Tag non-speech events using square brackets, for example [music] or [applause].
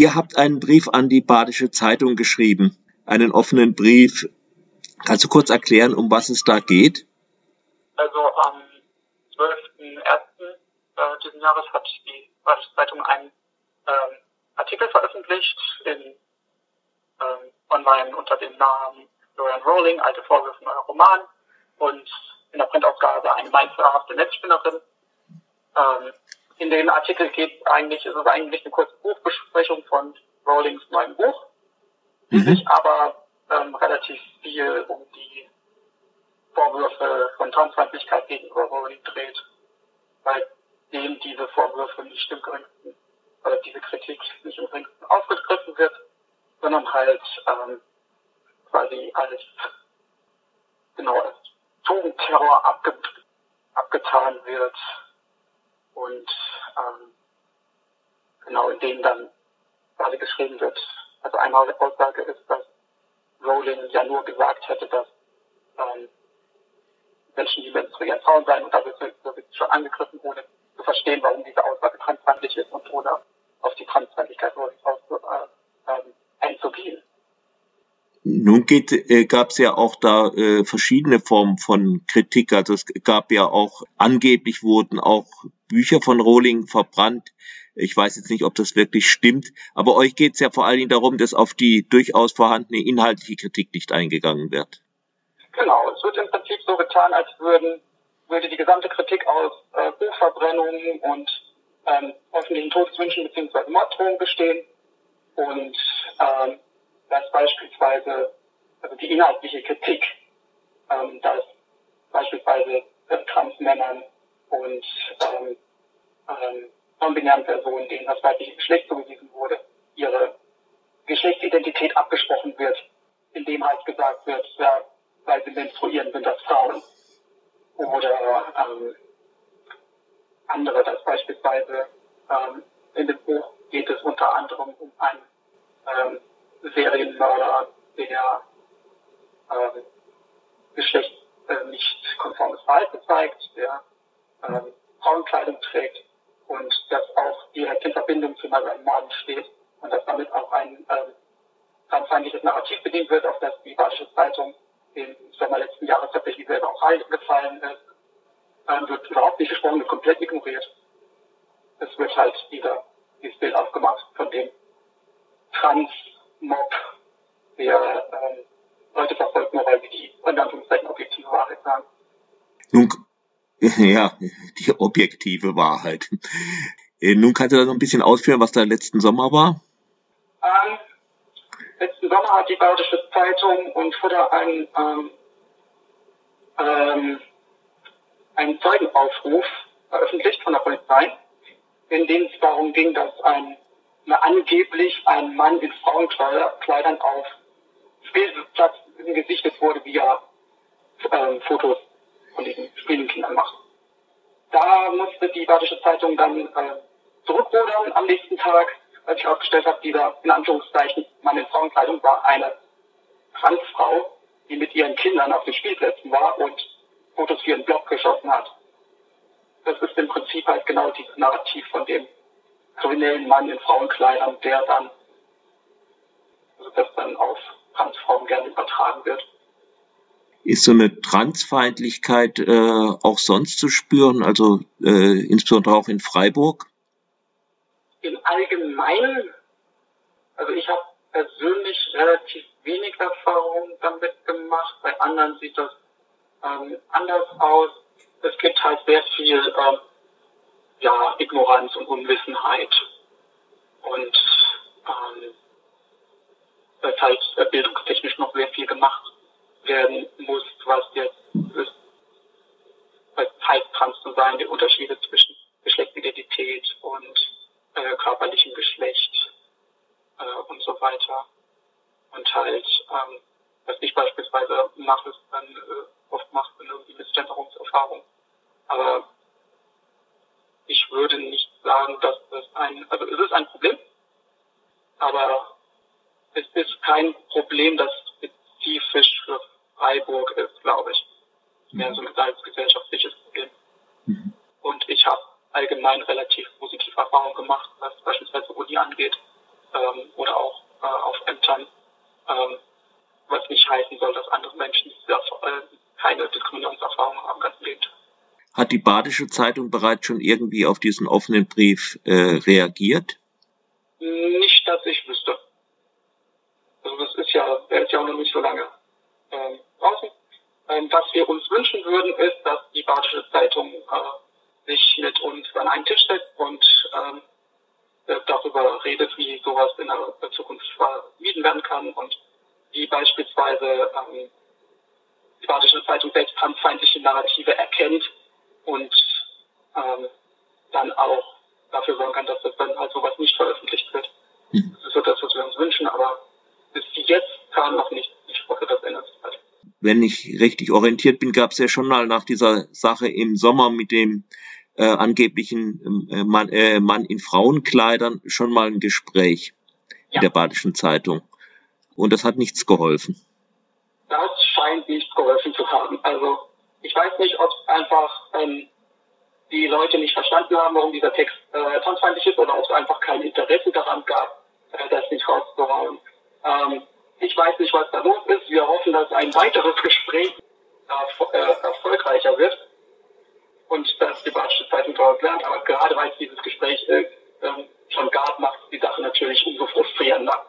Ihr habt einen Brief an die Badische Zeitung geschrieben, einen offenen Brief. Kannst du kurz erklären, um was es da geht? Also am 12.01. Äh, diesen Jahres hat die Badische Zeitung einen ähm, Artikel veröffentlicht in ähm, online unter dem Namen Florian Rowling, alte Vorwürfe neuer Roman und in der Printausgabe eine meinungsverhafte Netzspinnerin. Ähm, in dem Artikel geht eigentlich, ist es eigentlich eine kurze Buchbesprechung von Rowlings neuem Buch, die mhm. sich aber ähm, relativ viel um die Vorwürfe von Transfeindlichkeit gegenüber Rowling dreht, bei dem diese Vorwürfe nicht im geringsten, oder diese Kritik nicht im geringsten aufgegriffen wird, sondern halt ähm, quasi als genau als Tugendterror abge abgetan wird und ähm, genau in denen dann quasi geschrieben wird. Also eine Aussage ist, dass Rowling ja nur gesagt hätte, dass ähm, Menschen, die menstruieren, Frauen seien und da wird sie schon angegriffen, ohne zu verstehen, warum diese Aussage transfeindlich ist und ohne auf die Transfeindlichkeit Rowlings äh, äh, einzugehen. Nun äh, gab es ja auch da äh, verschiedene Formen von Kritik. Also es gab ja auch, angeblich wurden auch Bücher von Rowling verbrannt. Ich weiß jetzt nicht, ob das wirklich stimmt, aber euch geht es ja vor allen Dingen darum, dass auf die durchaus vorhandene inhaltliche Kritik nicht eingegangen wird. Genau, es wird im Prinzip so getan, als würden, würde die gesamte Kritik aus äh, Buchverbrennungen und ähm, öffentlichen Todeswünschen bzw. Morddrohungen bestehen und ähm, dass beispielsweise also die inhaltliche Kritik, ähm, dass beispielsweise äh, Transmännern und ähm, ähm, non-binären Personen, denen das weibliche Geschlecht zugewiesen wurde, ihre Geschlechtsidentität abgesprochen wird, indem halt gesagt wird, ja, weil sie menstruieren, sind das Frauen. Oder ähm, andere, dass beispielsweise ähm, in dem Buch geht es unter anderem um einen ähm, Serienmörder, der ähm, Geschlecht äh, nicht konformes Verhalten zeigt, der ähm, Frauenkleidung trägt und das auch direkt in Verbindung zu seinem Morden steht und dass damit auch ein ähm, transfeindliches Narrativ bedient wird, auf das die Badische Zeitung im Sommer letzten Jahres tatsächlich selber auch reingefallen ist, ähm, wird überhaupt nicht gesprochen, wird komplett ignoriert. Es wird halt wieder dieses Bild aufgemacht von dem Trans-Mob, der ähm, Leute verfolgt, nur weil sie die in Anführungszeichen objektive Wahrheit sagen. Nun [laughs] Ja, die objektive Wahrheit. Äh, nun kannst du da noch ein bisschen ausführen, was da letzten Sommer war? Ähm, letzten Sommer hat die Badische Zeitung und Futter einen, ähm, ähm, einen Zeugenaufruf veröffentlicht von der Polizei, in dem es darum ging, dass ein, angeblich ein Mann in Frauenkleidern auf Spielplatz gesichtet wurde, er ähm, Fotos von diesen Spielenkindern macht. Da musste die Badische Zeitung dann äh, zurückrudern am nächsten Tag, als ich aufgestellt habe, dieser in Anführungszeichen Mann in Frauenkleidung war eine Transfrau, die mit ihren Kindern auf den Spielplätzen war und Fotos für ihren Blog geschossen hat. Das ist im Prinzip halt genau dieses Narrativ von dem kriminellen Mann in Frauenkleidern, der dann, also das dann auf Transfrauen gerne übertragen wird. Ist so eine Transfeindlichkeit äh, auch sonst zu spüren, also äh, insbesondere auch in Freiburg? Im Allgemeinen, also ich habe persönlich relativ wenig Erfahrung damit gemacht, bei anderen sieht das ähm, anders aus. Es gibt halt sehr viel ähm, ja, Ignoranz und Unwissenheit und ähm, es halt bildungstechnisch noch sehr viel gemacht werden muss, was jetzt ist, heißt trans zu sein, die Unterschiede zwischen Geschlechtsidentität und äh, körperlichem Geschlecht äh, und so weiter. Und halt, ähm, was ich beispielsweise mache, ist dann äh, oft macht man irgendwie Missgenderungserfahrung. Aber ich würde nicht sagen, dass das ein, also es ist ein Problem, aber es ist kein Problem, das spezifisch für Freiburg ist, glaube ich. Mehr mhm. so ein gesellschaftliches Problem. Mhm. Und ich habe allgemein relativ positive Erfahrungen gemacht, was beispielsweise Uni angeht ähm, oder auch äh, auf Ämtern, ähm, was nicht heißen soll, dass andere Menschen das, äh, keine Diskriminierungserfahrung haben, ganz im Hat die Badische Zeitung bereits schon irgendwie auf diesen offenen Brief äh, reagiert? Was wir uns wünschen würden, ist, dass die Badische Zeitung äh, sich mit uns an einen Tisch setzt und ähm, äh, darüber redet, wie sowas in der Zukunft vermieden werden kann und wie beispielsweise ähm, die Badische Zeitung selbst transfeindliche Narrative erkennt und ähm, dann auch dafür sorgen kann, dass das dann halt sowas nicht veröffentlicht wird. Mhm. Das ist so das, was wir uns wünschen, aber bis jetzt kam noch nicht. Ich hoffe, das ändert sich bald. Wenn ich richtig orientiert bin, gab es ja schon mal nach dieser Sache im Sommer mit dem äh, angeblichen äh, Mann, äh, Mann in Frauenkleidern schon mal ein Gespräch ja. in der Badischen Zeitung. Und das hat nichts geholfen. Das scheint nicht geholfen zu haben. Also ich weiß nicht, ob einfach ähm, die Leute nicht verstanden haben, warum dieser Text äh, transfeindlich ist oder ob es einfach kein Interesse daran gab, äh, das nicht rauszuhauen. Ähm, ich weiß nicht, was da los ist. Wir hoffen, dass ein weiteres Gespräch äh, erfolgreicher wird und dass die Badische Zeitung daraus lernt. Aber gerade weil es dieses Gespräch äh, schon gab, macht die Sache natürlich umso frustrierender.